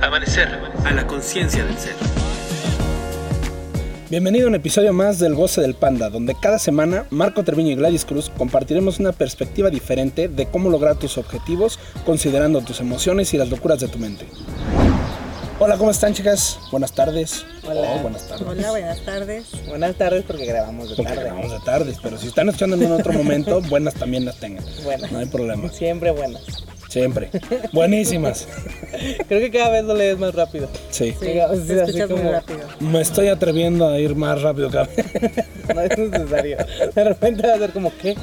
Amanecer a la conciencia del ser. Bienvenido a un episodio más del Goce del Panda, donde cada semana Marco Treviño y Gladys Cruz compartiremos una perspectiva diferente de cómo lograr tus objetivos considerando tus emociones y las locuras de tu mente. Hola, ¿cómo están chicas? Buenas tardes. Hola. Oh, buenas tardes. Hola, buenas tardes. Buenas tardes porque grabamos de Porque tarde. grabamos de tardes, pero si están escuchando en otro momento, buenas también las tengan. Buenas. No hay problema. Siempre buenas. Siempre. Buenísimas. Creo que cada vez lo lees más rápido. Sí. Sí, te escuchas muy rápido. Me estoy atreviendo a ir más rápido que No es necesario. De repente va a ser como, ¿qué?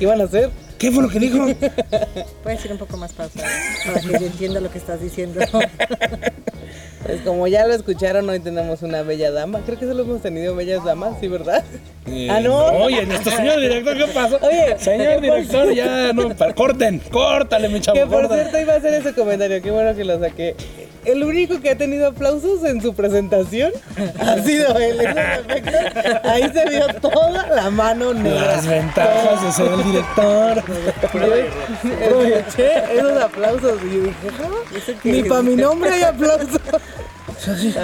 ¿Qué van a hacer? ¿Qué fue lo que dijo? Puedes ir un poco más pausado para que yo entienda lo que estás diciendo. Pues como ya lo escucharon, hoy tenemos una bella dama. Creo que solo hemos tenido bellas damas, ¿sí, verdad? Eh, Ah, no. Oye, nuestro señor director, ¿qué pasó? Oye, señor director, ya no. Corten, córtale, mi chavo. Que por córtale. cierto iba a hacer ese comentario, qué bueno que lo saqué. El único que ha tenido aplausos en su presentación ha sido él. en efecto. Ahí se vio toda la mano negra. Las ventajas de ser el director. Escuché esos aplausos y yo dije, "Ah, ni para mi nombre hay aplausos.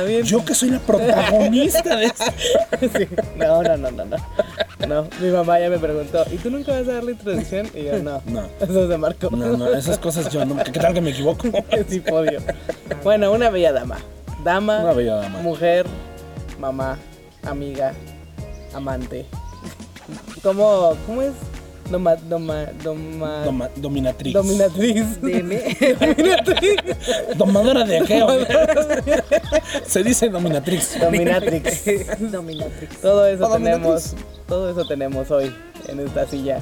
Bien. Yo que soy la protagonista de esto. Sí. No, no, no, no, no. No, mi mamá ya me preguntó, ¿y tú nunca vas a dar la introducción? Y yo, no. No. Eso es de Marco. No, no, esas cosas yo no. ¿Qué tal que me equivoco? sí, podio. Bueno, una bella dama. Dama, Una bella dama. mujer, mamá, amiga, amante. ¿Cómo, cómo es? Doma, doma, doma, Doma- dominatriz. dominatriz. Dime. dominatriz. Domadora de geo. Se dice dominatrix. Dominatrix. Dominatrix. Todo eso O dominatrix. tenemos, todo eso tenemos hoy en esta silla.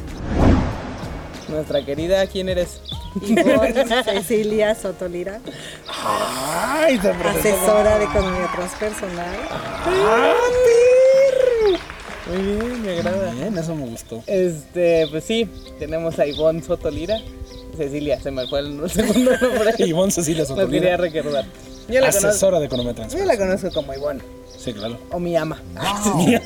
Nuestra querida, ¿quién eres? Ivonne Cecilia Sotolira, Ay, asesora de economía transpersonal. Ah, Muy bien, me agrada. Bien, eso me gustó. Este, pues sí, tenemos a Ivonne Sotolira. Cecilia, se me fue el segundo nombre. Ivonne Cecilia Lo quería Sotolira. recordar. Yo la, conozco, Asesora de economía yo la conozco como Ivonne, Sí, claro. o mi ama.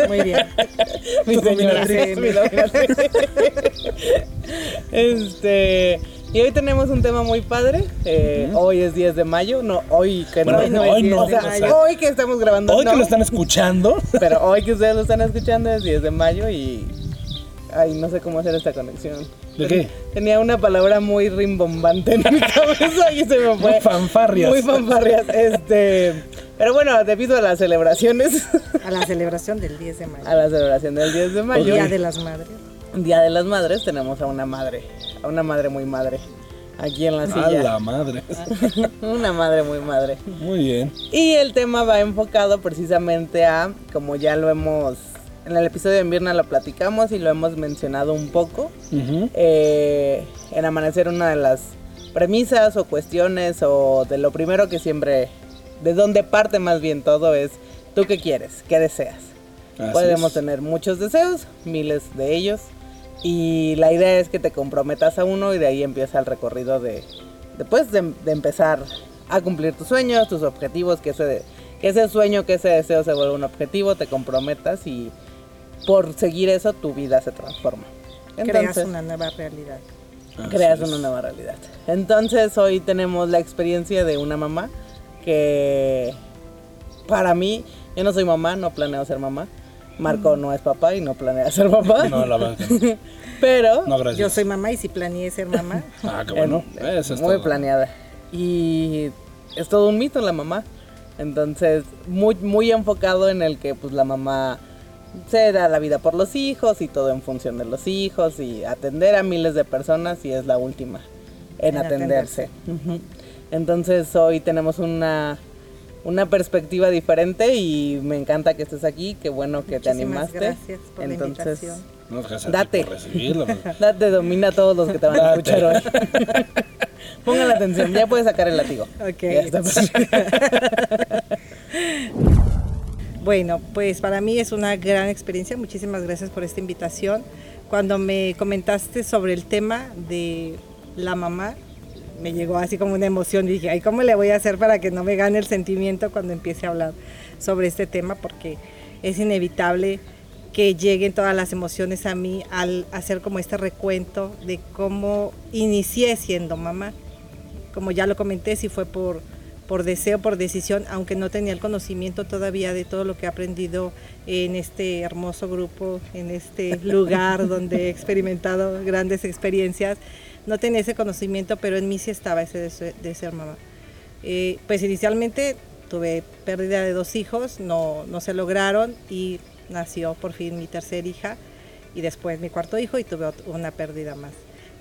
Muy bien. mi señora, dominatriz. mi dominatriz. este, y hoy tenemos un tema muy padre. Eh, Hoy es 10 de mayo, no, hoy que Bueno, no, no, hoy es 10 no, o sea, hoy que estamos grabando, Hoy no, que lo están escuchando, pero hoy que ustedes lo están escuchando es 10 de mayo y, ay, no sé cómo hacer esta conexión. ¿De qué? Tenía una palabra muy rimbombante en mi cabeza y se me fue. Muy fanfarrias. Muy fanfarrias. Este, pero bueno, debido a las celebraciones, A la celebración del 10 de mayo. a la celebración del 10 de mayo, Día de las Madres. Día de las Madres, tenemos a una madre, a una madre muy madre, aquí en la a silla. la madre. una madre muy madre. Muy bien. Y el tema va enfocado precisamente a, como ya lo hemos, en el episodio de invierno lo platicamos y lo hemos mencionado un poco, eh, en Amanecer una de las premisas o cuestiones o de lo primero que siempre, de donde parte más bien todo es, ¿tú qué quieres? ¿Qué deseas? Así Podemos es. tener muchos deseos, miles de ellos, y la idea es que te comprometas a uno y de ahí empieza el recorrido de, después de, de empezar a cumplir tus sueños, tus objetivos, que ese, que ese sueño, que ese deseo se vuelva un objetivo, te comprometas y por seguir eso tu vida se transforma. Creas Entonces, una nueva realidad. Así creas es. una nueva realidad. Entonces hoy tenemos la experiencia de una mamá que para mí, yo no soy mamá, no planeo ser mamá. Marco no es papá y no planea ser papá. No, la verdad. que. Pero No. Yo soy mamá y si planeé ser mamá, Ah, qué bueno. Eso es muy todo. planeada. Y es todo un mito la mamá. Entonces, muy, muy enfocado en el que pues la mamá se da la vida por los hijos y todo en función de los hijos y atender a miles de personas y es la última en, En atenderse. Entonces hoy tenemos una, una perspectiva diferente y me encanta que estés aquí, qué bueno que te animaste. gracias por Entonces, la invitación. No, gracias a ti Date. por recibirlo. Date, domina a todos los que te van a escuchar hoy. Pongan atención, ya puedes sacar el látigo. Ok. Ya está. Bueno, pues para mí es una gran experiencia. Muchísimas gracias por esta invitación. Cuando me comentaste sobre el tema de la mamá, me llegó así como una emoción. Dije, ay, ¿cómo le voy a hacer para que no me gane el sentimiento cuando empiece a hablar sobre este tema? Porque es inevitable que lleguen todas las emociones a mí al hacer como este recuento de cómo inicié siendo mamá. como ya lo comenté, si fue por, por deseo, por decisión, aunque no tenía el conocimiento todavía de todo lo que he aprendido en este hermoso grupo, en este lugar donde he experimentado grandes experiencias. No tenía ese conocimiento, pero en mí sí estaba ese deseo de ser mamá. Eh, pues inicialmente tuve pérdida de dos hijos, no, no se lograron y nació por fin mi tercera hija y después mi cuarto hijo y tuve una pérdida más.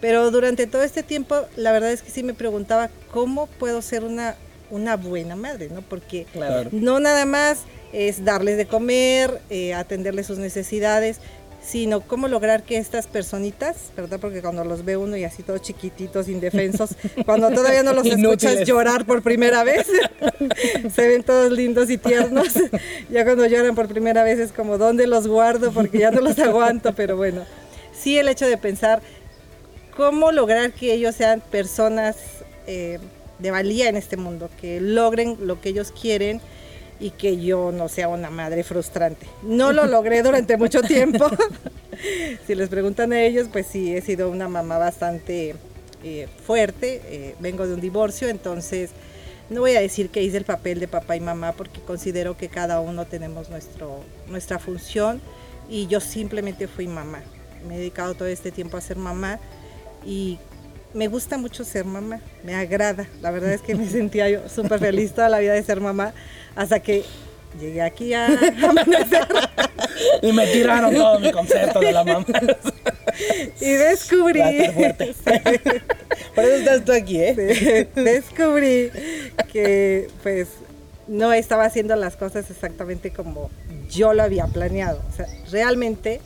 Pero durante todo este tiempo, la verdad es que sí me preguntaba cómo puedo ser una, una buena madre, ¿no? Porque no nada más es darles de comer, eh, atenderles sus necesidades, sino cómo lograr que estas personitas, ¿verdad? Porque cuando los ve uno y así todos chiquititos, indefensos, cuando todavía no los escuchas llorar por primera vez, se ven todos lindos y tiernos. ya cuando lloran por primera vez es como, ¿dónde los guardo? Porque ya no los aguanto, pero bueno, sí el hecho de pensar cómo lograr que ellos sean personas eh, de valía en este mundo, que logren lo que ellos quieren y que yo no sea una madre frustrante. No lo logré durante mucho tiempo. si les preguntan a ellos, pues sí, he sido una mamá bastante eh, fuerte. Eh, vengo de un divorcio, entonces no voy a decir que hice el papel de papá y mamá porque considero que cada uno tenemos nuestro, nuestra función y yo simplemente fui mamá. Me he dedicado todo este tiempo a ser mamá y me gusta mucho ser mamá, me agrada. La verdad es que me sentía yo súper feliz toda la vida de ser mamá hasta que llegué aquí a amanecer. y me tiraron todo mi concepto de la mamá. y descubrí. Por eso estás tú aquí, ¿eh? descubrí que, pues, no estaba haciendo las cosas exactamente como yo lo había planeado. O sea, realmente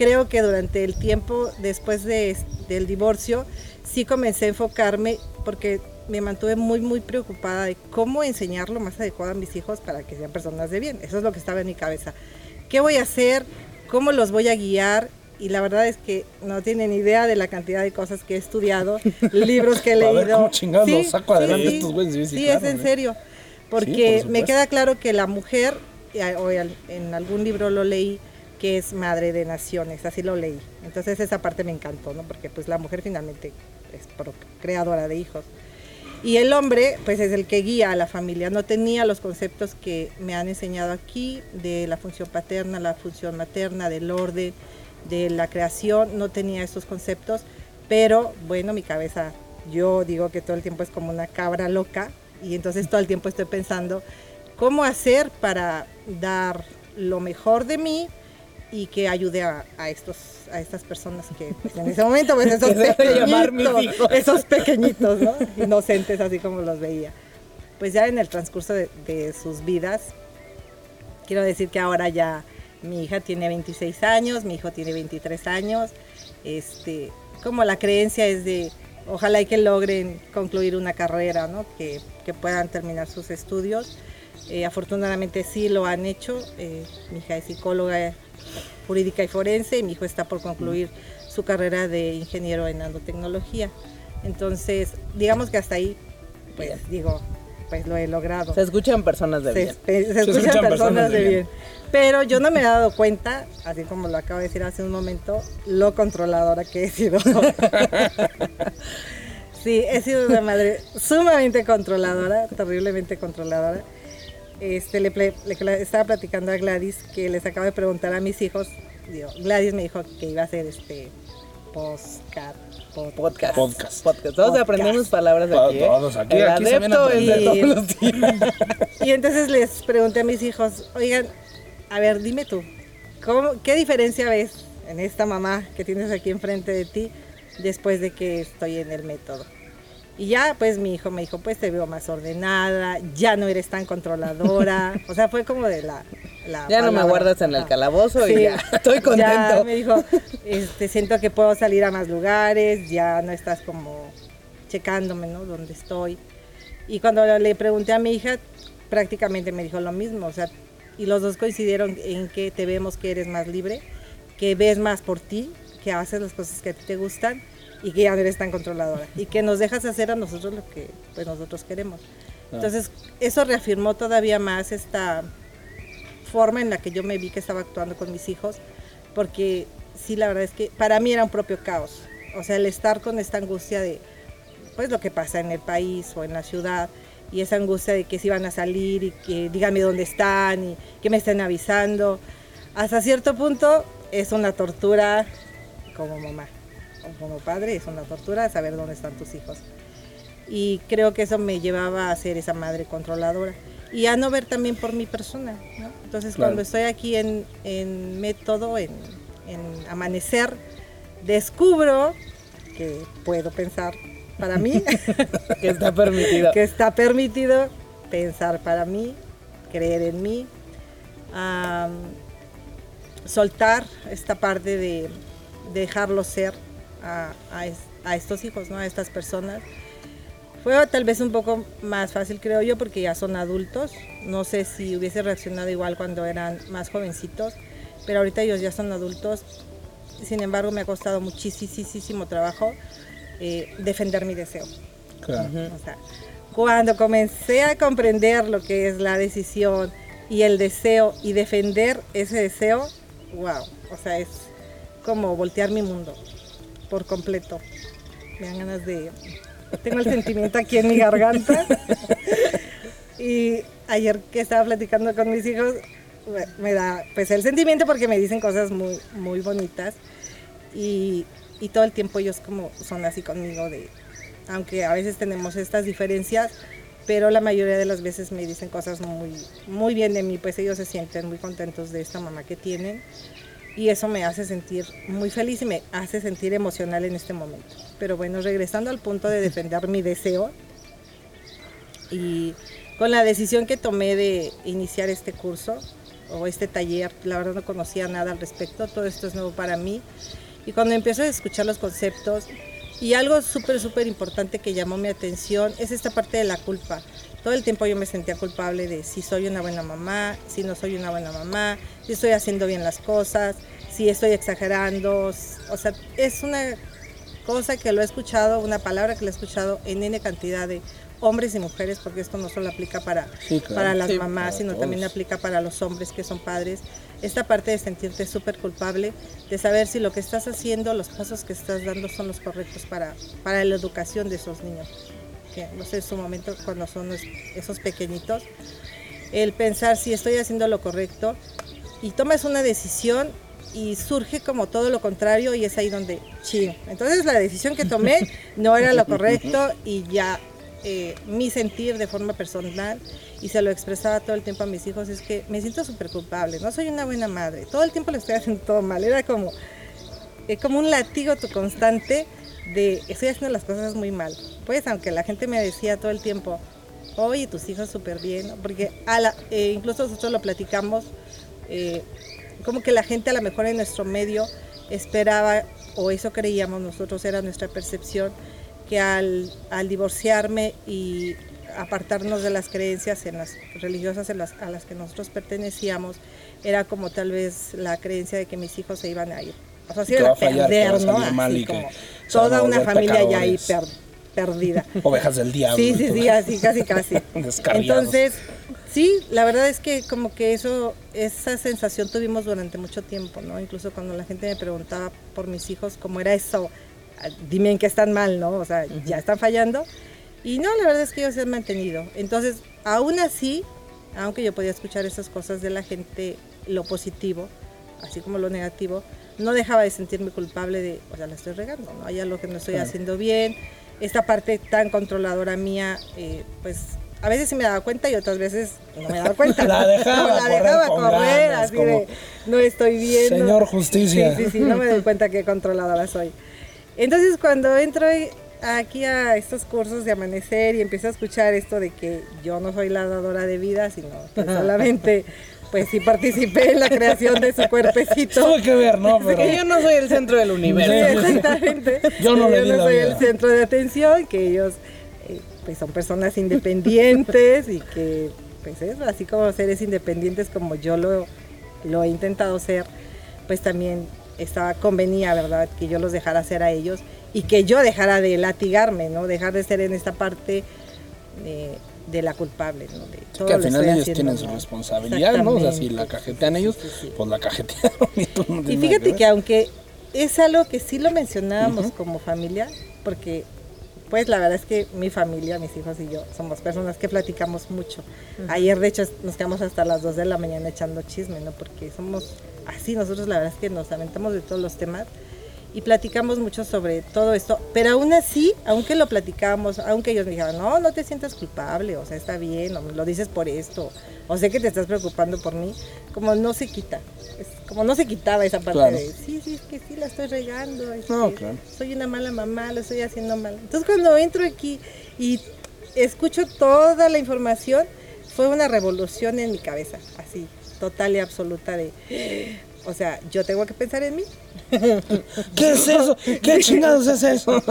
creo que durante el tiempo después de, del divorcio, sí comencé a enfocarme porque me mantuve muy, muy preocupada de cómo enseñar lo más adecuado a mis hijos para que sean personas de bien. Eso es lo que estaba en mi cabeza. ¿Qué voy a hacer? ¿Cómo los voy a guiar? Y la verdad es que no tienen idea de la cantidad de cosas que he estudiado, libros que he leído. A ver cómo chingados sí, saco adelante estos güeyes. Sí, es en serio. Porque me queda claro que la mujer, eh, o en algún libro lo leí, que es madre de naciones, así lo leí. Entonces esa parte me encantó, ¿no? Porque pues la mujer finalmente es creadora de hijos. Y el hombre, pues es el que guía a la familia. No tenía los conceptos que me han enseñado aquí de la función paterna, la función materna, del orden, de la creación. No tenía esos conceptos, pero bueno, mi cabeza, yo digo que todo el tiempo es como una cabra loca y entonces todo el tiempo estoy pensando cómo hacer para dar lo mejor de mí y que ayude a, estos a estas personas que pues, en ese momento pues esos pequeñitos esos pequeñitos ¿no? inocentes así como los veía pues ya en el transcurso de, sus vidas quiero decir que ahora ya mi hija tiene 26 años mi hijo tiene 23 años este como la creencia es de ojalá y que logren concluir una carrera ¿no? que, que puedan terminar sus estudios eh, afortunadamente sí lo han hecho eh, mi hija es psicóloga jurídica y forense y mi hijo está por concluir su carrera de ingeniero en nanotecnología. Entonces, digamos que hasta ahí, pues digo, pues lo he logrado. Se escuchan personas de bien. Se, escuchan, personas, de bien. Pero yo no me he dado cuenta, así como lo acabo de decir hace un momento, lo controladora que he sido. sí, he sido una madre sumamente controladora, terriblemente controladora este, le, estaba platicando a Gladys que les acabo de preguntar a mis hijos. Gladys me dijo que iba a hacer este podcast. Podcast. Podcast. podcast. Todos aprendemos palabras aquí. ¿eh? Todos aquí. El aquí adepto de todos los días. y entonces les pregunté a mis hijos, oigan, a ver, dime tú, ¿cómo, ¿qué diferencia ves en esta mamá que tienes aquí enfrente de ti después de que estoy en el método? Y ya, pues mi hijo me dijo, pues te veo más ordenada, ya no eres tan controladora. O sea, fue como de la... ya no me guardas en el calabozo y ya estoy contento. Ya me dijo, este, siento que puedo salir a más lugares, ya no estás como checándome, ¿no? Dónde estoy. Y cuando le pregunté a mi hija, prácticamente me dijo lo mismo. O sea, y los dos coincidieron en que te vemos que eres más libre, que ves más por ti, que haces las cosas que a ti te gustan y que ya no eres tan controladora y que nos dejas hacer a nosotros lo que pues, nosotros queremos. Ah. Entonces, eso reafirmó todavía más esta forma en la que yo me vi que estaba actuando con mis hijos, porque sí, la verdad es que para mí era un propio caos. O sea, el estar con esta angustia de pues lo que pasa en el país o en la ciudad y esa angustia de que si van a salir y que díganme dónde están y que me estén avisando. Hasta cierto punto es una tortura como mamá como padre, es una tortura saber dónde están tus hijos. Y creo que eso me llevaba a ser esa madre controladora y a no ver también por mi persona. ¿no? Entonces Claro. cuando estoy aquí en, en método, en, en amanecer, descubro que puedo pensar para mí, Que está permitido. que está permitido pensar para mí, creer en mí, soltar esta parte de dejarlo ser a, a es- a estos hijos, ¿no? a estas personas. Fue tal vez un poco más fácil, creo yo, porque ya son adultos. No sé si hubiese reaccionado igual cuando eran más jovencitos, pero ahorita ellos ya son adultos. Sin embargo, me ha costado muchísimo trabajo eh, defender mi deseo. Claro. O sea, cuando comencé a comprender lo que es la decisión y el deseo y defender ese deseo, wow, o sea, es como voltear mi mundo por completo. Me dan ganas de... Tengo el sentimiento aquí en mi garganta. Y ayer que estaba platicando con mis hijos, me- da pues el sentimiento porque me dicen cosas muy, muy bonitas. Y, y todo el tiempo ellos como son así conmigo de, aunque a veces tenemos estas diferencias, pero la mayoría de las veces me dicen cosas muy, muy bien de mí, pues ellos se sienten muy contentos de esta mamá que tienen y eso me hace sentir muy feliz y me hace sentir emocional en este momento. Pero bueno, regresando al punto de defender mi deseo y con la decisión que tomé de iniciar este curso o este taller, la verdad no conocía nada al respecto, todo esto es nuevo para mí y cuando empiezo a escuchar los conceptos y algo súper, súper importante que llamó mi atención es esta parte de la culpa. Todo el tiempo yo me sentía culpable de si soy una buena mamá, si no soy una buena mamá, si estoy haciendo bien las cosas, si estoy exagerando. O sea, es una cosa que lo he escuchado, una palabra que lo he escuchado en N cantidad de hombres y mujeres, porque esto no solo aplica para, Sí, claro. para las Sí, mamás, para sino también aplica para los hombres que son padres. Esta parte de sentirte súper culpable, de saber si lo que estás haciendo, los pasos que estás dando son los correctos para, para la educación de esos niños. Que no sé, en su momento cuando son es- esos pequeñitos, el pensar si estoy haciendo lo correcto y tomas una decisión y surge como todo lo contrario y es ahí donde ching. Entonces la decisión que tomé no era lo correcto y ya eh, mi sentir de forma personal y se lo expresaba todo el tiempo a mis hijos es que me siento súper culpable, no soy una buena madre, todo el tiempo le estoy haciendo todo mal, era como, eh, como un latigo tu constante de estoy haciendo las cosas muy mal. Pues aunque la gente me decía todo el tiempo, oye, tus hijos súper bien, porque eh, incluso nosotros lo platicamos, eh, como que la gente a lo mejor en nuestro medio esperaba, o eso creíamos nosotros, era nuestra percepción, que al, divorciarme y apartarnos de las creencias religiosas a las que nosotros pertenecíamos, era como tal vez la creencia de que mis hijos se iban a ir. O sea, se Que va a fallar, que perder, va a ¿no? salir mal Así y que toda una familia ya ahí per- perdida. Ovejas del diablo. Sí, sí, sí, así, casi, casi. Entonces, sí, la verdad es que como que eso, esa sensación tuvimos durante mucho tiempo, ¿no? Incluso cuando la gente me preguntaba por mis hijos, cómo era eso, ah, dime en qué están mal, ¿no? O sea, ya están fallando. Y no, la verdad es que ellos se han mantenido. Entonces, aún así, aunque yo podía escuchar esas cosas de la gente, lo positivo, así como lo negativo, no dejaba de sentirme culpable de, o sea, la estoy regando, ¿no? Hay algo que no estoy Claro. haciendo bien. Esta parte tan controladora mía, eh, pues a veces sí me daba cuenta y otras veces no me daba cuenta. La dejaba la correr dejaba correr, ganas, así como, de, no estoy viendo. Señor Justicia. Sí, sí, sí, no me doy cuenta qué controladora soy. Entonces cuando entro aquí a estos cursos de amanecer y empiezo a escuchar esto de que yo no soy la dadora de vida, sino que solamente pues sí participé en la creación de su cuerpecito. Tuve que ver, ¿no? Pero Que yo no soy el centro del Sí, universo. exactamente. Yo no Yo la soy vida. el centro de atención, que ellos eh, pues son personas independientes y que pues eso, así como seres independientes como yo lo, lo he intentado ser, pues también estaba convenía, ¿verdad? Que yo los dejara hacer a ellos y que yo dejara de latigarme, ¿no? Dejar de ser en esta parte de, de la culpable, ¿no? De todo que al final ellos tienen su responsabilidad, ¿no? O sea, si la cajetean ellos, sí, sí. pues la cajetearon y tú no Y fíjate que aunque es algo que sí lo mencionábamos como familia, porque pues la verdad es que mi familia, mis hijos y yo somos personas que platicamos mucho. Ayer de hecho nos quedamos hasta las 2 de la mañana echando chisme, ¿no? Porque somos así, nosotros la verdad es que nos aventamos de todos los temas y platicamos mucho sobre todo esto, pero aún así, aunque lo platicamos, aunque ellos me dijeran, no, no te sientas culpable, o sea, está bien, o lo dices por esto, o sé que te estás preocupando por mí, como no se quita, es como no se quitaba esa parte Claro. de, sí, sí, es que sí, la estoy regando, es No, que claro. soy una mala mamá, lo estoy haciendo mal. Entonces cuando entro aquí y escucho toda la información, fue una revolución en mi cabeza, así, total y absoluta de... O sea, yo tengo que pensar en mí, ¿Qué es eso? ¿Qué chingados es eso?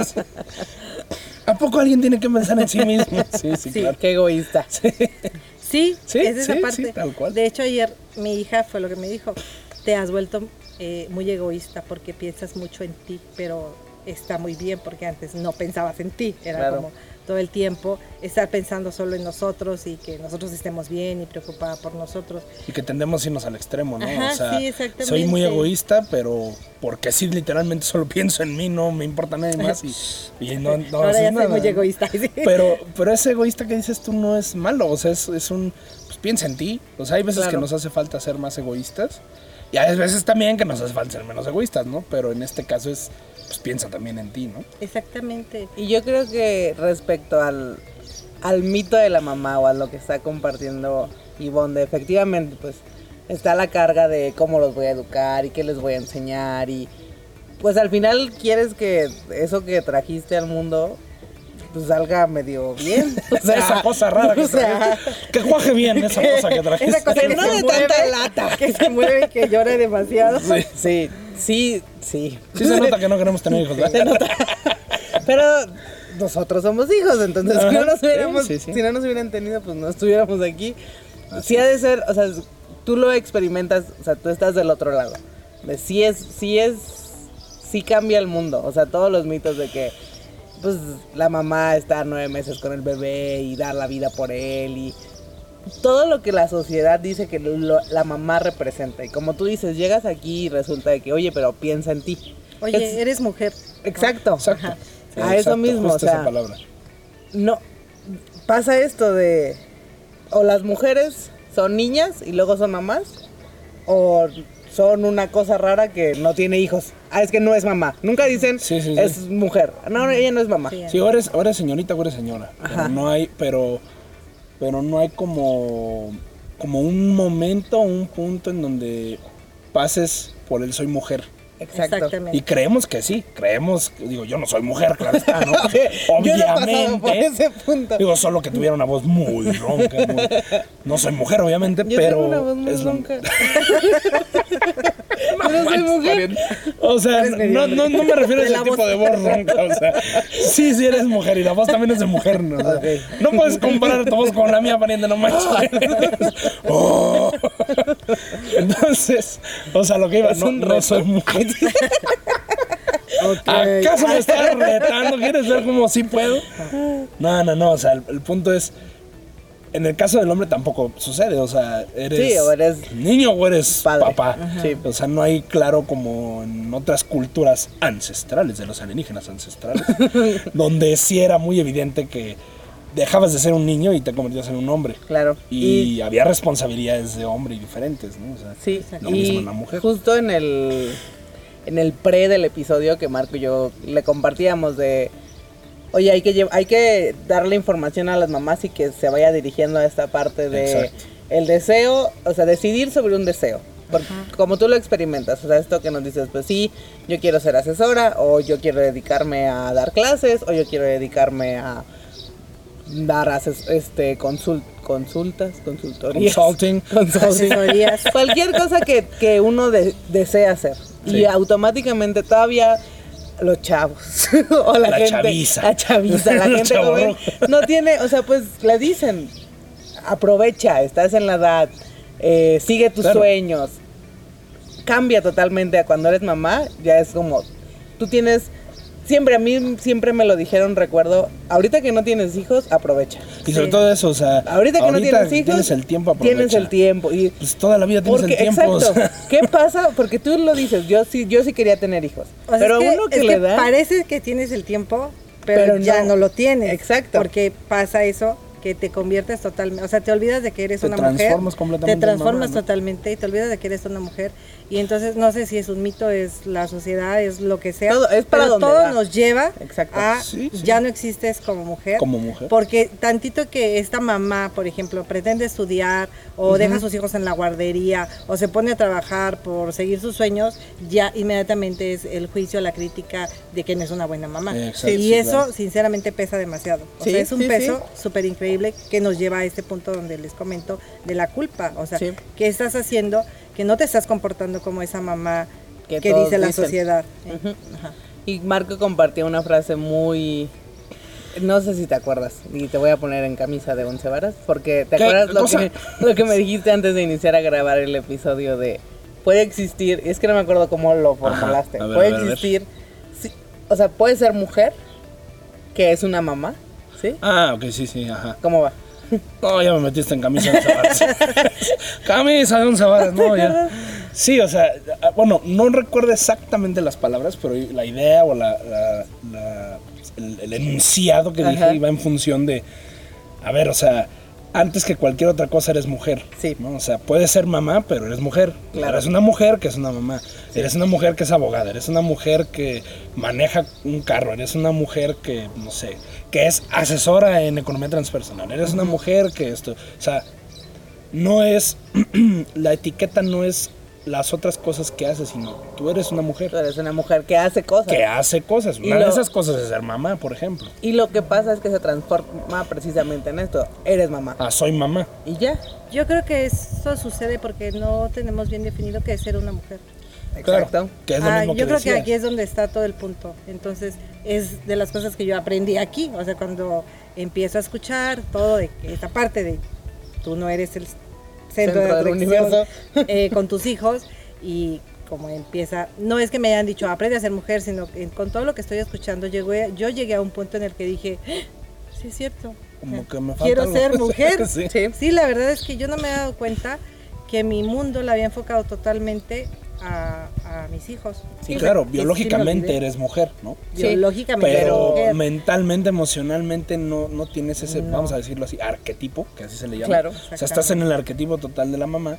¿A poco alguien tiene que pensar en sí mismo? Sí, sí, Sí. claro. Qué egoísta. Sí, Sí, es esa sí, parte. sí, tal cual. De hecho, ayer mi hija fue lo que me dijo, te has vuelto eh, muy egoísta porque piensas mucho en ti, pero está muy bien porque antes no pensabas en ti, era Claro. como todo el tiempo estar pensando solo en nosotros y que nosotros estemos bien y preocupada por nosotros. Y que tendemos a irnos al extremo, ¿no? Ajá, o sea, sí, exactamente. soy muy egoísta, pero porque sí, literalmente solo pienso en mí, no me importa nadie más. Y, y no, no Ahora haces ya soy nada, muy ¿no? egoísta. sí. Pero, pero ese egoísta que dices tú no es malo, o sea, es, es un, pues piensa en ti. O sea, hay veces Claro. que nos hace falta ser más egoístas y hay veces también que nos hace falta ser menos egoístas, ¿no? Pero en este caso es, pues piensa también en ti, ¿no? Exactamente. Y yo creo que respecto al, al mito de la mamá o a lo que está compartiendo Ivonne, efectivamente, pues está la carga de cómo los voy a educar y qué les voy a enseñar y pues al final quieres que eso que trajiste al mundo pues salga medio bien. O sea, esa cosa rara que o sea, trajiste. Que cuaje bien esa cosa que trajiste. Esa cosa Que que, no se de mueve, tanta lata. que se mueve y que llora demasiado. Sí. Sí, sí, sí. Sí se nota que no queremos tener hijos, ¿verdad? Se nota. Pero nosotros somos hijos, entonces si no, nos hubiéramos, Sí, sí, sí. si no nos hubieran tenido, pues no estuviéramos aquí. Sí ha de ser, o sea, tú lo experimentas, o sea, tú estás del otro lado. De sí es, sí es, sí cambia el mundo. O sea, todos los mitos de que, pues, la mamá está nueve meses con el bebé y dar la vida por él y todo lo que la sociedad dice que lo- la mamá representa. Y como tú dices, llegas aquí y resulta de que, oye, pero piensa en ti. Oye, Es- eres mujer. Exacto. Exacto. Ajá. Sí, A eso mismo, justo o sea, esa palabra. No, pasa esto de o las mujeres son niñas y luego son mamás o son una cosa rara que no tiene hijos. Ah, es que no es mamá. Nunca dicen Sí, sí, sí. es mujer. No, no, ella no es mamá. Sí. O eres, o eres señorita o eres señora. Ajá. Pero no hay, pero, pero no hay como, como un momento, un punto en donde pases por el soy mujer. Exacto. Exactamente. Y creemos que sí, creemos, digo, yo no soy mujer, claro está, ¿no? Yo no he pasado por obviamente. ese punto. Digo, solo que tuviera una voz muy ronca. muy- No soy mujer, obviamente, Yo pero. tengo una voz muy es ronca. Pero soy mujer. O sea, no, no, no me refiero a ese tipo voz. de voz ronca. O sea, sí, sí eres mujer y la voz también es de mujer. No, O sea, Ok. no puedes comparar tu voz con la mía, pariente, no manches. Oh. Entonces, o sea, lo que iba, Es no, un no soy mujer. ¿Acaso me estás retando? ¿Quieres ver cómo sí puedo? No, no, no. O sea, el, el punto es. En el caso del hombre tampoco sucede. O sea, eres. Sí, o eres niño o eres padre. papá. Sí. O sea, no hay claro como en otras culturas ancestrales, de los alienígenas ancestrales, donde sí era muy evidente que dejabas de ser un niño y te convertías en un hombre. Claro. Y, había responsabilidades de hombre y diferentes, ¿no? O sea, Sí, lo mismo y en la mujer. justo en el en el pre del episodio que Marco y yo le compartíamos de oye, hay que hay que darle información a las mamás y que se vaya dirigiendo a esta parte de Exacto. el deseo, o sea, decidir sobre un deseo. Porque como tú lo experimentas, o sea, esto que nos dices, pues sí, yo quiero ser asesora, o yo quiero dedicarme a dar clases, o yo quiero dedicarme a dar ases- este consult consultas, consultorías. Consulting. Consulting. Asesorías. Cualquier cosa que, que uno de- desea hacer. Sí. Y automáticamente todavía los chavos o la, La gente, chaviza. la chaviza, la gente joven, no tiene, o sea, pues le dicen, aprovecha, estás en la edad, eh, sigue tus Claro. sueños. Cambia totalmente a cuando eres mamá, ya es como, tú tienes, siempre a mí siempre me lo dijeron, recuerdo, ahorita que no tienes hijos, aprovecha. Y sobre Sí. todo eso, o sea, Ahorita que no tienes hijos, tienes el tiempo, tienes aprovecha. el tiempo y Pues toda la vida tienes porque, el tiempo. o exacto. sea. ¿Qué pasa? Porque tú lo dices, yo sí, yo sí quería tener hijos. O sea, pero es que- uno que es le da. Parece que tienes el tiempo, pero, Pero ya no- no lo tienes. Exacto. Porque pasa eso que te conviertes totalmente, o sea, te olvidas de que eres Te una mujer, transformas completamente te mamá, transformas ¿no? totalmente y te olvidas de que eres una mujer y entonces no sé si es un mito, es la sociedad, es lo que sea, Todo- es para pero donde todo va. nos lleva Exacto. a Sí, sí. ya no existes como mujer, Como mujer. porque tantito que esta mamá, por ejemplo, pretende estudiar o deja a sus hijos en la guardería o se pone a trabajar por seguir sus sueños, ya inmediatamente es el juicio, la crítica de que no es una buena mamá. Exacto, y sí, eso claro. sinceramente pesa demasiado. O Sí, sea, es un sí, peso súper increíble que nos lleva a este punto donde les comento de la culpa. O sea, Sí. ¿qué estás haciendo? Que no te estás comportando como esa mamá Que que, dice la dicen. sociedad. Ajá. Y Marco compartió una frase muy... No sé si te acuerdas, y te voy a poner en camisa de once varas, porque te ¿Qué acuerdas lo que, lo que me dijiste antes de iniciar a grabar el episodio de... Puede existir, es que no me acuerdo cómo lo formulaste, a ver, puede ver, existir, sí, o sea, puede ser mujer, que es una mamá, ¿sí? Ah, ok, sí, sí, ajá. ¿Cómo va? No, ya me metiste en camisa de once varas. camisa de once varas, no, ya. Sí, o sea, ah, bueno, no recuerdo exactamente las palabras, pero la idea o la, la- la- el, el enunciado que dije Ajá. iba en función de, a ver, o sea, antes que cualquier otra cosa eres mujer. Sí. ¿no? O sea, puedes ser mamá, pero eres mujer. Claro. Eres una mujer que es una mamá. Eres una mujer que es abogada. Eres una mujer que maneja un carro. Eres una mujer que, no sé, que es asesora en economía transpersonal. Eres una mujer que esto. O sea, no es. la etiqueta no es las otras cosas que haces, sino tú eres una mujer Tú eres una mujer que hace cosas. que hace cosas. Y Una de lo- esas cosas es ser mamá, por ejemplo. Y lo que pasa es que se transforma precisamente en esto, eres mamá. Ah, soy mamá. Y ya. Yo creo que eso sucede porque no tenemos bien definido qué es ser una mujer. Claro, Exacto. que es lo Ah, mismo yo que creo que decías. aquí es donde está todo el punto. Entonces, es de las cosas que yo aprendí aquí. O sea, cuando empiezo a escuchar todo de que esta parte de tú no eres el centro, Centro del de universo. eh, con tus hijos y como empieza, no es que me hayan dicho aprende a ser mujer, sino que con todo lo que estoy escuchando llegué, yo llegué a un punto en el que dije, "Ah, sí es cierto. Como que me falta Quiero algo". ser mujer. Sí. Sí. La verdad es que yo no me he dado cuenta que mi mundo lo había enfocado totalmente a, a mis hijos. Sí, claro, biológicamente eres mujer, ¿no? Sí, biológicamente Pero mujer. mentalmente, emocionalmente no, no tienes ese, vamos a decirlo así, arquetipo, que así se le llama. Claro. O sea, estás en el arquetipo total de la mamá.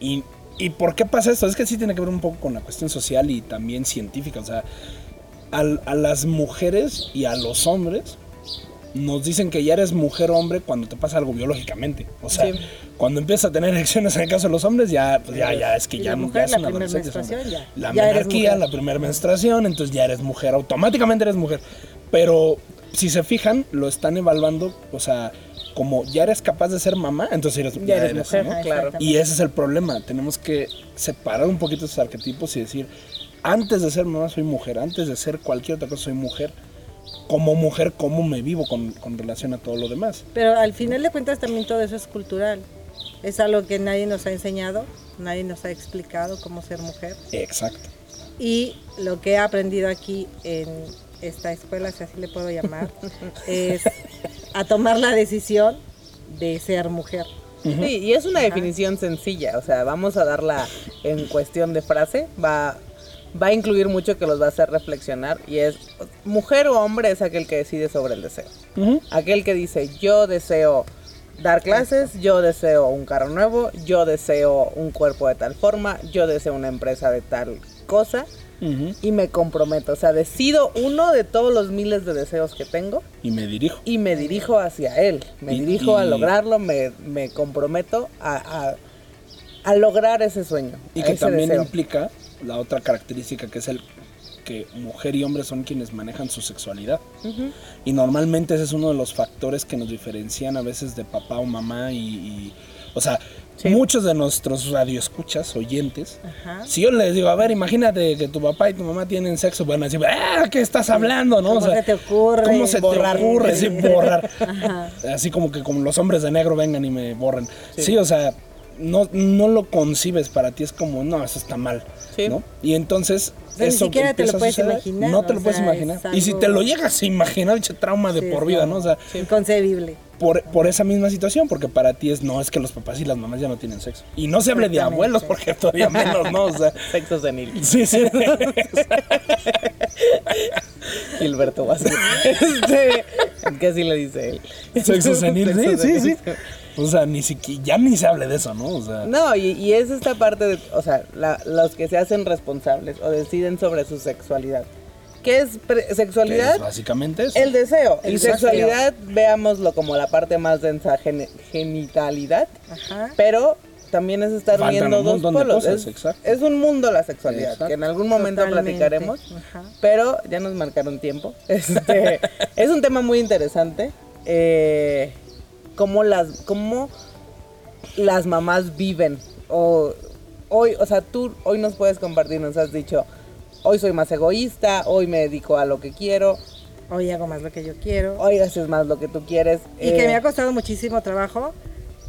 y, ¿Y por qué pasa esto? Es que sí tiene que ver un poco con la cuestión social y también científica. O sea, al- a las mujeres y a los hombres nos dicen que ya eres mujer o hombre cuando te pasa algo biológicamente. O sea, Sí. cuando empiezas a tener erecciones en el caso de los hombres, ya, pues ya, ya es que ya, la ya mujer, es la una primera adolescente, ya. La Ya eres menarquía, mujer. la primera menstruación, entonces ya eres mujer, automáticamente eres mujer. Pero si se fijan, lo están evaluando, o sea, como ya eres capaz de ser mamá, entonces eres, Ya eres mujer, ¿no? Claro. Y ese es el problema. Tenemos que separar un poquito esos arquetipos y decir, antes de ser mamá soy mujer, antes de ser cualquier otra cosa soy mujer. Como mujer, ¿cómo me vivo con, con relación a todo lo demás? Pero al final de cuentas también todo eso es cultural. Es algo que nadie nos ha enseñado, nadie nos ha explicado cómo ser mujer. Exacto. Y lo que he aprendido aquí en esta escuela, si así le puedo llamar, es a tomar la decisión de ser mujer. Sí, y es una definición sencilla, o sea, vamos a darla en cuestión de frase, va, va a incluir mucho que los va a hacer reflexionar y es, mujer o hombre es aquel que decide sobre el deseo. Aquel que dice, yo deseo dar clases, yo deseo un carro nuevo, yo deseo un cuerpo de tal forma, yo deseo una empresa de tal cosa y me comprometo, o sea, decido uno de todos los miles de deseos que tengo Y me dirijo. y me dirijo hacia él. Me Y- dirijo a lograrlo, me, me comprometo a, a- a lograr ese sueño. Y que también deseo. implica la otra característica que es el que mujer y hombre son quienes manejan su sexualidad. Y normalmente ese es uno de los factores que nos diferencian a veces de papá o mamá y, y- o sea, Sí. muchos de nuestros radioescuchas, oyentes, Ajá. si yo les digo, a ver, imagínate que tu papá y tu mamá tienen sexo, van a decir, ah, ¿qué estás hablando? ¿no? ¿Cómo se te ocurre ¿Cómo se borrar? te ocurre? Sí, borrar. Ajá. Así como que como los hombres de negro vengan y me borren. Sí, o sea, no, no lo concibes para ti, es como, no, eso está mal. Sí. ¿no? Y entonces. O sea, ni eso siquiera te lo empieza a puedes suceder, imaginar, No te lo puedes imaginar. Y si te lo llegas a imaginar, eche trauma de Sí, por vida, ¿no? O sea, Inconcebible. por, por esa misma situación, porque para ti es, no, es que los papás y las mamás ya no tienen sexo. Y no se hable de abuelos, porque todavía menos, ¿no? O sea, Sexo senil. sí, sí. Gilberto Vázquez. Este, ¿Qué así le dice él? Sexo senil, sí, sí, sí. O sea, ni siquiera, ya ni se hable de eso, ¿no? O sea, No, y, y es esta parte de, o sea, la- los que se hacen responsables o deciden sobre su sexualidad. ¿Qué es sexualidad? es básicamente eso. El deseo. Y sexualidad, veámoslo como la parte más densa, gen- genitalidad. Ajá. Pero también es estar Faltan viendo un dos polos. cosas, es, un mundo la sexualidad, Exacto. que en algún momento Totalmente. platicaremos. Ajá. Pero ya nos marcaron tiempo. Este, es un tema muy interesante. Eh, cómo las, cómo las mamás viven. O hoy, o sea, tú hoy nos puedes compartir, nos has dicho, hoy soy más egoísta, hoy me dedico a lo que quiero, Hoy hago más lo que yo quiero. hoy haces más lo que tú quieres. Y que eh, me ha costado muchísimo trabajo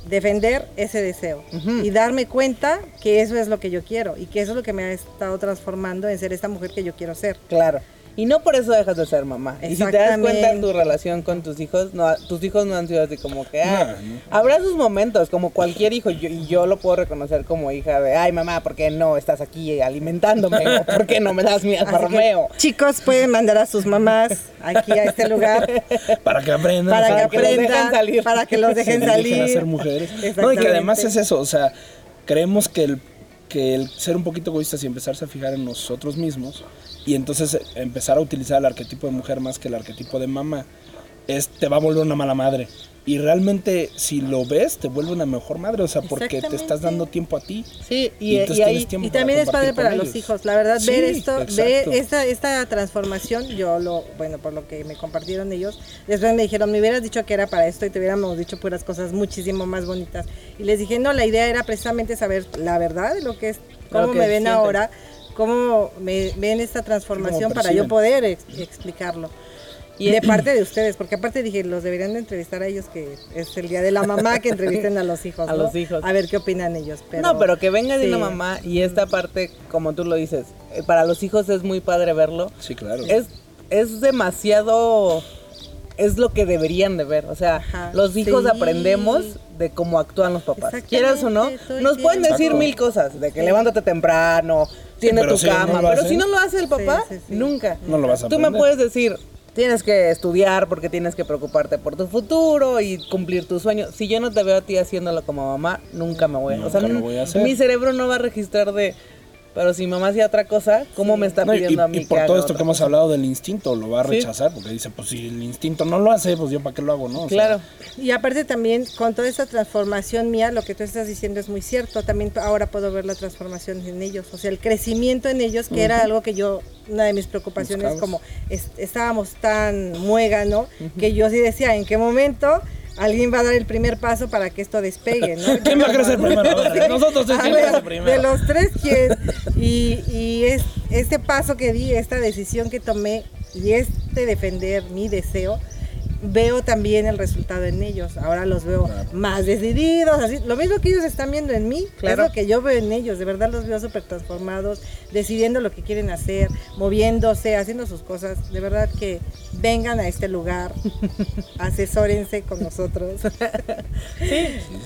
defender ese deseo y darme cuenta que eso es lo que yo quiero y que eso es lo que me ha estado transformando en ser esta mujer que yo quiero ser. Claro. Y no por eso dejas de ser mamá. Y si te das cuenta en tu relación con tus hijos, no, tus hijos no han sido así como que, ah, No, no. habrá sus momentos, como cualquier hijo, yo- y yo lo puedo reconocer como hija de, ay mamá, ¿por qué no estás aquí alimentándome? ¿O ¿Por qué no me das mi Alfa que, Romeo? chicos, pueden mandar a sus mamás aquí a este lugar Para que aprendan. para, Para que que los dejen aprendan, salir. para que los dejen salir. a ser mujeres. No, y que además es eso, o sea, creemos que el, que el ser un poquito egoístas y empezarse a fijar en nosotros mismos y entonces eh, empezar a utilizar el arquetipo de mujer más que el arquetipo de mamá, es, te va a volver una mala madre. Y realmente, si lo ves, te vuelve una mejor madre, o sea, porque te estás dando tiempo a ti. Sí, Y y, entonces y ahí, tienes tiempo Y también es padre para los hijos, la verdad, Sí, ver esto, ver esta, esta transformación, yo lo, bueno, por lo que me compartieron ellos, después me dijeron, me hubieras dicho que era para esto y te hubiéramos dicho puras cosas muchísimo más bonitas. Y les dije, no, la idea era precisamente saber la verdad de lo que es, cómo que me ven sienten. ahora, cómo me ven esta transformación para yo poder ex- explicarlo. Y de parte de ustedes, porque aparte dije, los deberían de entrevistar a ellos, que es el día de la mamá, que entrevisten a los hijos. A los hijos. A ver qué opinan ellos. Pero, no, pero que venga de sí. una mamá y esta parte, como tú lo dices, eh, para los hijos es muy padre verlo. Sí, claro. Es, es demasiado, es lo que deberían de ver. O sea, Ajá, los hijos sí. aprendemos de cómo actúan los papás. Quieras o no, nos pueden decir Exacto. mil cosas, de que levántate temprano, tiene pero tu si no cama, lo pero hacen- si no lo hace el papá, Sí, sí, sí. nunca. No lo vas a Tú me puedes decir, tienes que estudiar porque tienes que preocuparte por tu futuro y cumplir tus sueños. Si yo no te veo a ti haciéndolo como mamá, nunca me voy a... o sea, Nunca lo voy a hacer. mi cerebro no va a registrar de... Pero si mamá hacía otra cosa, ¿cómo me está No, y, pidiendo a mí y que por haga todo esto que hemos cosa? hablado del instinto, lo va a Sí. rechazar porque dice, pues si el instinto no lo hace, pues yo para qué lo hago, ¿no? O sea, Claro. Y aparte también con toda esta transformación mía, lo que tú estás diciendo es muy cierto. También ahora puedo ver la transformación en ellos, o sea, el crecimiento en ellos, que era algo que yo, una de mis preocupaciones, Buscabas. como es- estábamos tan muégano, que yo sí decía, ¿en qué momento? Alguien va a dar el primer paso para que esto despegue, ¿no? ¿Quién va a crecer primero? A ver, nosotros tres, A ¿quién ver, crece primero? De los tres, ¿quién? Y, y es, este paso que di, esta decisión que tomé y este defender mi deseo, veo también el resultado en ellos. Ahora los veo Claro. más decididos, así. Lo mismo que ellos están viendo en mí, Claro. es lo que yo veo en ellos. De verdad los veo súper transformados, decidiendo lo que quieren hacer, moviéndose, haciendo sus cosas. De verdad que vengan a este lugar, asesórense con nosotros. Sí,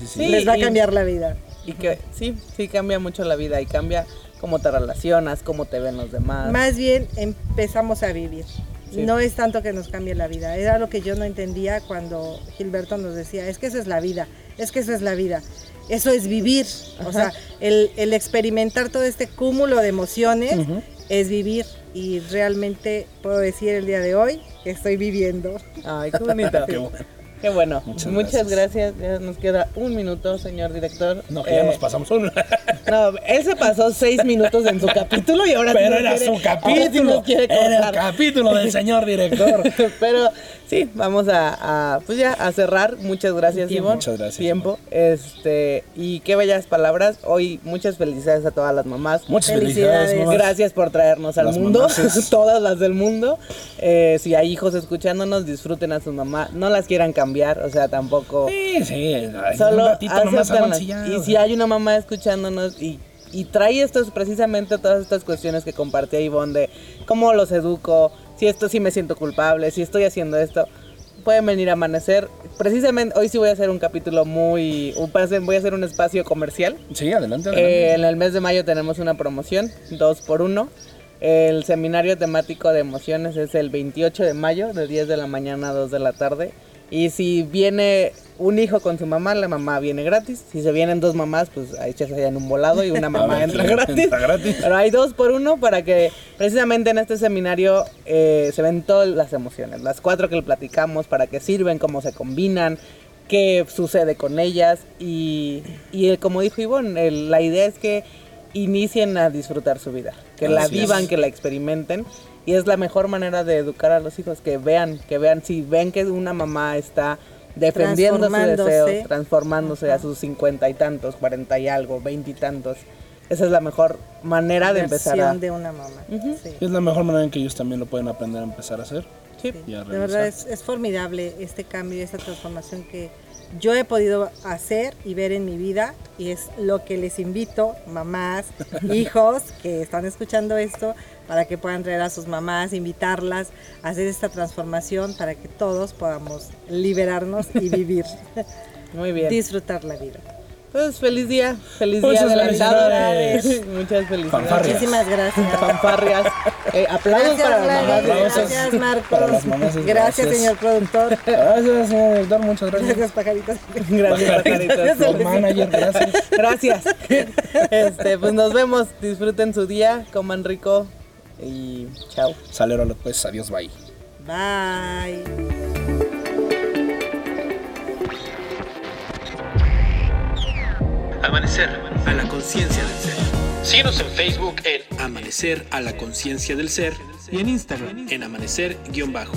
sí, sí. Les va a y- cambiar la vida. Y que sí, sí cambia mucho la vida y cambia cómo te relacionas, cómo te ven los demás. Más bien empezamos a vivir. Sí. No es tanto que nos cambie la vida. Era lo que yo no entendía cuando Gilberto nos decía, es que eso es la vida, es que eso es la vida. Eso es vivir. O sea, el, el experimentar todo este cúmulo de emociones es vivir. Y realmente puedo decir el día de hoy que estoy viviendo. Ay, qué bonito. Qué bueno. Qué bueno. Muchas Muchas, gracias. gracias. Ya nos queda un minuto, señor director. No, que ya Eh, nos pasamos una. No, él se pasó seis minutos en su capítulo y ahora Pero era quiere- su sí capítulo. Era el capítulo del señor director. Pero sí, vamos a, a, pues ya a cerrar. Muchas gracias. Ivonne. Muchas gracias, Tiempo. Este, y qué bellas palabras. Hoy muchas felicidades a todas las mamás. Muchas Felicidades. felicidades, mamás. Gracias por traernos al Las mundo, todas las del mundo. Eh, si hay hijos escuchándonos, disfruten a su mamá. No las quieran cambiar, o sea, tampoco. Sí, sí. Solo un ratito nomás Y o si hay una mamá escuchándonos y, y trae estos, precisamente todas estas cuestiones que compartía Ivonne de cómo los educo, si esto sí me siento culpable, si estoy haciendo esto, pueden venir a amanecer. Precisamente hoy sí voy a hacer un capítulo muy, voy a hacer un espacio comercial. Sí, adelante, Eh, adelante. en el mes de mayo tenemos una promoción, dos por uno. El seminario temático de emociones es el 28 de mayo, de 10 de la mañana a 2 de la tarde. Y si viene un hijo con su mamá, la mamá viene gratis. Si se vienen dos mamás, pues ahí se en un volado y una mamá entra gratis. Entra gratis. Pero hay dos por uno para que precisamente en este seminario eh, se ven todas las emociones, las cuatro que le platicamos, para que sirven, cómo se combinan, qué sucede con ellas. Y, y como dijo Ivonne, el- la idea es que inicien a disfrutar su vida, que la es. vivan, que la experimenten. Y es la mejor manera de educar a los hijos, que vean, que vean, si ven que una mamá está defendiendo su deseo, transformándose a sus cincuenta y tantos, cuarenta y algo, veinte y tantos. Esa es la mejor manera de empezar a... De una mamá. sí. Es la mejor manera en que ellos también lo pueden aprender a empezar a hacer. Sí. y a De verdad es, es formidable este cambio, esta transformación que yo he podido hacer y ver en mi vida y es lo que les invito, mamás, hijos que están escuchando esto, para que puedan traer a sus mamás, invitarlas a hacer esta transformación para que todos podamos liberarnos y vivir, Muy bien. disfrutar la vida. Pues feliz día, feliz Muchas día felicidades. Muchas felicidades. Fanfarrias. Muchísimas gracias. Fanfarrias. Eh, aplausos Gracias, para las mamás. Aplausos Gracias, Marcos. Gracias, gracias. señor productor. Gracias, señor director, muchas gracias. Gracias, pajaritos. Gracias, pajaritos. Señor manager, gracias. Gracias. Este, pues nos vemos. Disfruten su día, coman rico y chao. Salero López, adiós, bye. Bye. Amanecer a la conciencia del ser. Síguenos en Facebook en Amanecer a la conciencia del ser y en Instagram en amanecer-bajo.